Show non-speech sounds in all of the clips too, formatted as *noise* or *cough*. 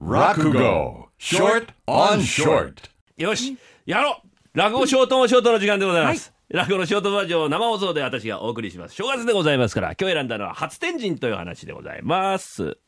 落語 short on short. よしやろう。落語ショートもショートの時間でございます、落語のショートバージョンを生放送で私がお送りします。正月でございますから今日選んだのは初天神という話でございます。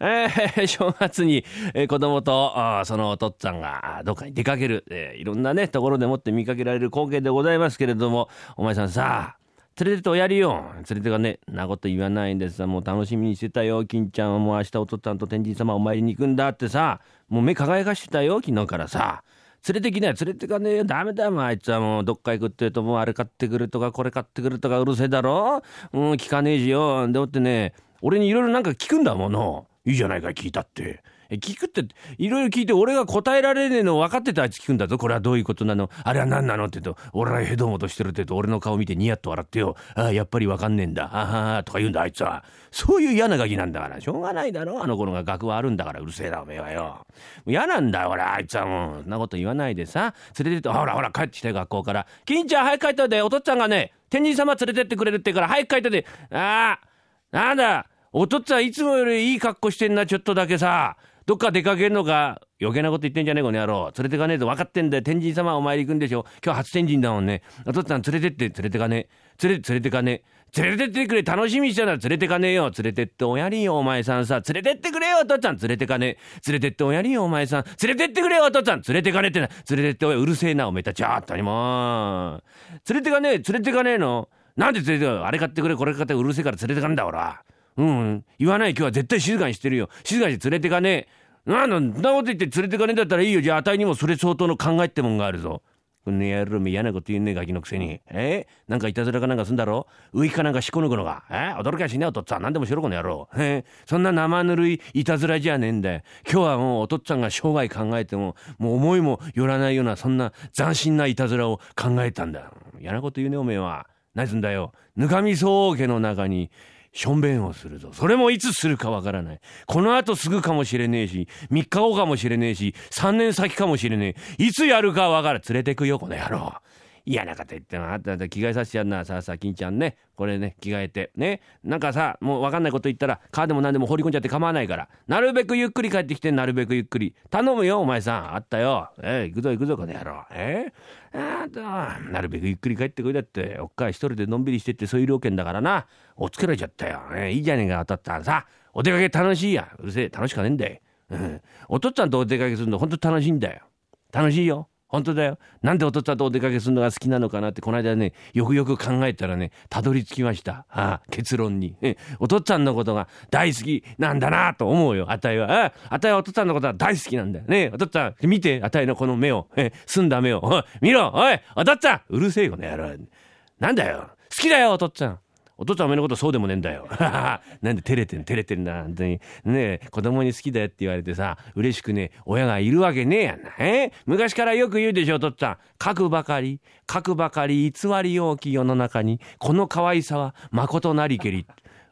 えー *laughs* 正月に、えー子供とあーそのお父っつぁんがどっかに出かける、えーいろんなねところでもって見かけられる光景でございますけれどもお前さんさあ連れてっておやりよ。連れてかねなこと言わないんでさ。もう楽しみにしてたよ。金ちゃんは。もう明日お父っつぁんと天神様お参りに行くんだってさ。もう目輝かしてたよ。昨日からさ。連れてきなよ。連れてかねえよ。ダメだよ。もうあいつは。もうどっか行くって言うともうあれ買ってくるとかこれ買ってくるとかうるせえだろ。うん聞かねえしよ。でもってね俺にいろいろなんか聞くんだもの。いいじゃないか聞いたって。聞くっていろいろ聞いて俺が答えられねえの分かっててあいつ聞くんだぞ。これはどういうことなの？あれは何なの？って言うと俺はヘドモとしてるって言うと俺の顔見てニヤッと笑ってよ。ああやっぱり分かんねえんだ。あはーとか言うんだあいつは。そういう嫌なガキなんだから。しょうがないだろ。あの頃が学はあるんだから。うるせえなおめえはよ。嫌なんだよ俺あいつはもうそんなこと言わないでさ。連れてってほらほら帰ってきて学校から。金ちゃん早く帰ったで。お父っつぁんがね天神様連れてってくれるって言うから早く帰ったでああなんだ？お父っつぁんいつもよりいい格好してんなちょっとだけさ。どっか出かけんのか。余計なこと言ってんじゃねえこの野郎。連れてかねえと分かってんだよ天神様お参り行くんでしょ。今日初天神だもんね。お父っつぁん連れてって。連れてかねえ。連れ連れてかねえ。連れてってくれ。楽しみにしたら連れてかねえよ。連れてっておやりよお前さんさ。連れてってくれよお父っつぁん。連れてかねえ。連れてっておやりよお前さん。連れてってくれよお父っつぁん。連れてかねえってな。連れてっておいうるせえなおめえたち。あったにも連れてかねえ。連れてかねえの。なんで連れてかあれ買ってくれこれ買ってうるせえから連れてかんだ俺は。うん。言わない今日は絶対静かにしてるよ。静かに連れてかねえ。なんだそんなこと言って連れてかねえんだったらいいよ。じゃああたいにもそれ相当の考えってもんがあるぞ。この野郎め嫌なこと言うねえガキのくせに。え？なんかいたずらかなんかすんだろ？ウイかなんかしこ抜くのか？え？驚きゃしねえおとっつぁん。何でもしろこの野郎。え？そんな生ぬるいいたずらじゃねえんだよ。今日はもうおとっつぁんが生涯考えてももう思いもよらないようなそんな斬新ないたずらを考えたんだ。嫌なこと言うねおめえは。何すんだよ。ぬかみそ桶の中にしょんべんをするぞ。それもいつするかわからない。この後すぐかもしれねえし、3日後かもしれねえし、3年先かもしれねえ。いつやるかわからん。連れてくよ、この野郎。嫌なこと言ってもあった着替えさせてやんなさあさあ金ちゃんね。これね着替えてね。なんかさもう分かんないこと言ったら川でも何でも放り込んじゃって構わないから。なるべくゆっくり帰ってきてなるべくゆっくり。頼むよお前さん。あったよ。えー、行くぞ行くぞこの野郎。え？ー、あとなるべくゆっくり帰ってこいだって。おっかい一人でのんびりしてってそういう料件だからな。おつけられちゃったよ、えー、いいじゃねえか当たったらさ。お出かけ楽しいや。うるせえ楽しかねえんだよ、うん、お父っつぁんとお出かけするのほんと楽しいんだよ。楽しいよ。本当だよ。なんでお父っつぁんとお出かけするのが好きなのかなって、この間ね、よくよく考えたらね、たどり着きました。ああ結論に。えお父っつぁんのことが大好きなんだなと思うよ、あたいは。ああたいはお父っつぁんのことは大好きなんだよ。ねお父っつぁん、見て、あたいのこの目を。え澄んだ目を。見ろおいお父っつぁんうるせえこの野郎。なんだよ。好きだよ、お父っつぁん。お父さんお前のことそうでもねえんだよ。*laughs* なんで照れてん照れてんだ。本当に。ねえ、子供に好きだよって言われてさ、嬉しくね、親がいるわけねえやんな。え？昔からよく言うでしょ、お父っつぁん。書くばかり、書くばかり偽り多き世の中に、この可愛さは誠なりけり。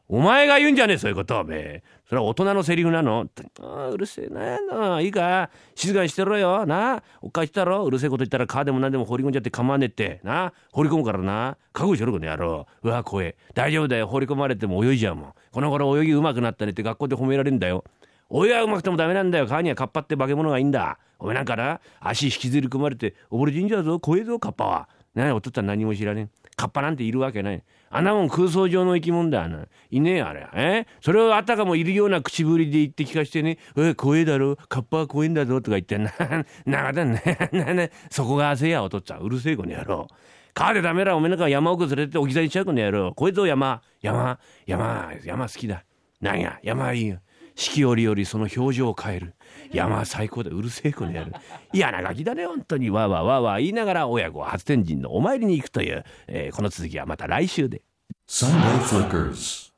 お前が言うんじゃねえ、そういうこと、おめえ。それは大人のセリフなのああ、うるせえなな。いいか？静かにしてろよ。な？おかしたろ？うるせえこと言ったら川でも何でも放り込んじゃって構わねえって。な？放り込むからな。覚悟しろ、この野郎。うわ、怖え。大丈夫だよ。放り込まれても泳いじゃうもん。この頃泳ぎ上手くなったねって学校で褒められるんだよ。泳は上手くてもダメなんだよ。川にはカッパって化け物がいいんだ。お前なんかな？足引きずり込まれて溺れ死んじゃうぞ。怖えぞ、カッパは。なお父っつぁん何も知らねえ。カッパなんているわけない。あんなもん空想上の生き物だあのいねえあれ。え？それをあたかもいるような口ぶりで言って聞かしてね、え、怖えだろ、カッパは怖えんだぞとか言ってな、*laughs* なだね、な *laughs* ね、そこが汗やお父っつぁん、うるせえこの野郎。川でダメらおめえなんか山奥連れて置き去りにしちゃうこの野郎。こいつを山、山、山、山好きだ。なんや、山いいよ。四季折々その表情を変える。山は最高で。うるせえこのやる。嫌なガキだね、本当に。わわわわ言いながら親子は初天神のお参りに行くという、えーこの続きはまた来週で。Sunday Flickers.